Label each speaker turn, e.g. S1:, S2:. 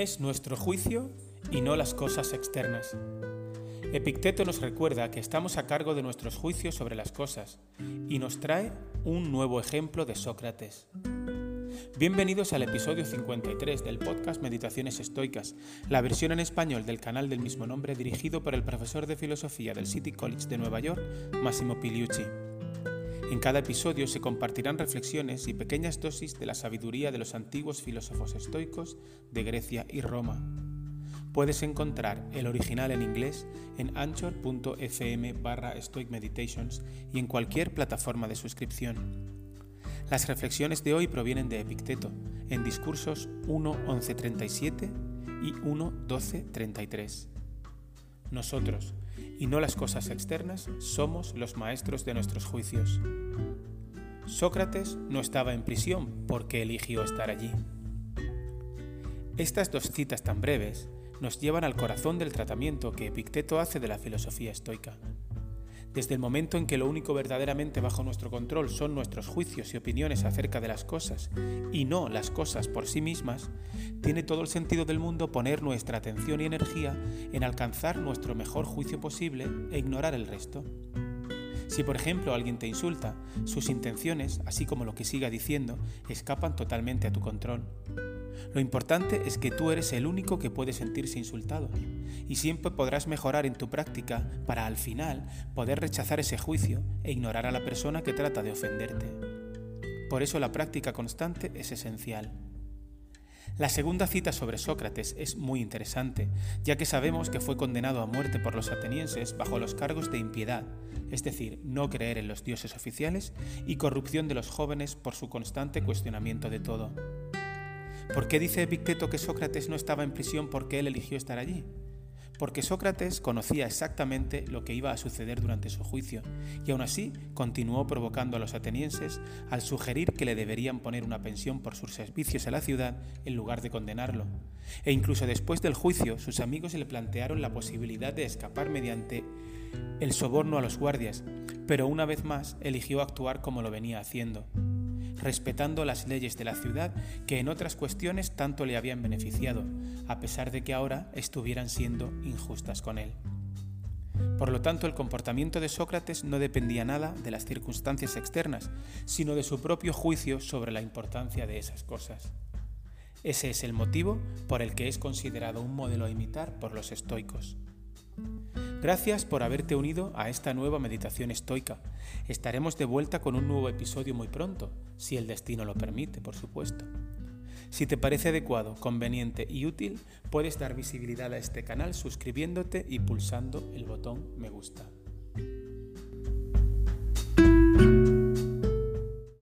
S1: es nuestro juicio y no las cosas externas. Epicteto nos recuerda que estamos a cargo de nuestros juicios sobre las cosas y nos trae un nuevo ejemplo de Sócrates. Bienvenidos al episodio 53 del podcast Meditaciones Estoicas, la versión en español del canal del mismo nombre dirigido por el profesor de filosofía del City College de Nueva York, Massimo Piliucci. En cada episodio se compartirán reflexiones y pequeñas dosis de la sabiduría de los antiguos filósofos estoicos de Grecia y Roma. Puedes encontrar el original en inglés en anchor.fm barra Stoic Meditations y en cualquier plataforma de suscripción. Las reflexiones de hoy provienen de Epicteto, en discursos 1.11.37 y 1.12.33. Nosotros, y no las cosas externas, somos los maestros de nuestros juicios. Sócrates no estaba en prisión porque eligió estar allí. Estas dos citas tan breves nos llevan al corazón del tratamiento que Epicteto hace de la filosofía estoica. Desde el momento en que lo único verdaderamente bajo nuestro control son nuestros juicios y opiniones acerca de las cosas y no las cosas por sí mismas, tiene todo el sentido del mundo poner nuestra atención y energía en alcanzar nuestro mejor juicio posible e ignorar el resto. Si por ejemplo alguien te insulta, sus intenciones, así como lo que siga diciendo, escapan totalmente a tu control. Lo importante es que tú eres el único que puede sentirse insultado y siempre podrás mejorar en tu práctica para al final poder rechazar ese juicio e ignorar a la persona que trata de ofenderte. Por eso la práctica constante es esencial. La segunda cita sobre Sócrates es muy interesante, ya que sabemos que fue condenado a muerte por los atenienses bajo los cargos de impiedad, es decir, no creer en los dioses oficiales y corrupción de los jóvenes por su constante cuestionamiento de todo. ¿Por qué dice Epicteto que Sócrates no estaba en prisión porque él eligió estar allí? Porque Sócrates conocía exactamente lo que iba a suceder durante su juicio, y aún así continuó provocando a los atenienses al sugerir que le deberían poner una pensión por sus servicios a la ciudad en lugar de condenarlo. E incluso después del juicio, sus amigos le plantearon la posibilidad de escapar mediante el soborno a los guardias, pero una vez más eligió actuar como lo venía haciendo, respetando las leyes de la ciudad que en otras cuestiones tanto le habían beneficiado, a pesar de que ahora estuvieran siendo injustas con él. Por lo tanto, el comportamiento de Sócrates no dependía nada de las circunstancias externas, sino de su propio juicio sobre la importancia de esas cosas. Ese es el motivo por el que es considerado un modelo a imitar por los estoicos. Gracias por haberte unido a esta nueva meditación estoica. Estaremos de vuelta con un nuevo episodio muy pronto, si el destino lo permite, por supuesto. Si te parece adecuado, conveniente y útil, puedes dar visibilidad a este canal suscribiéndote y pulsando el botón me gusta.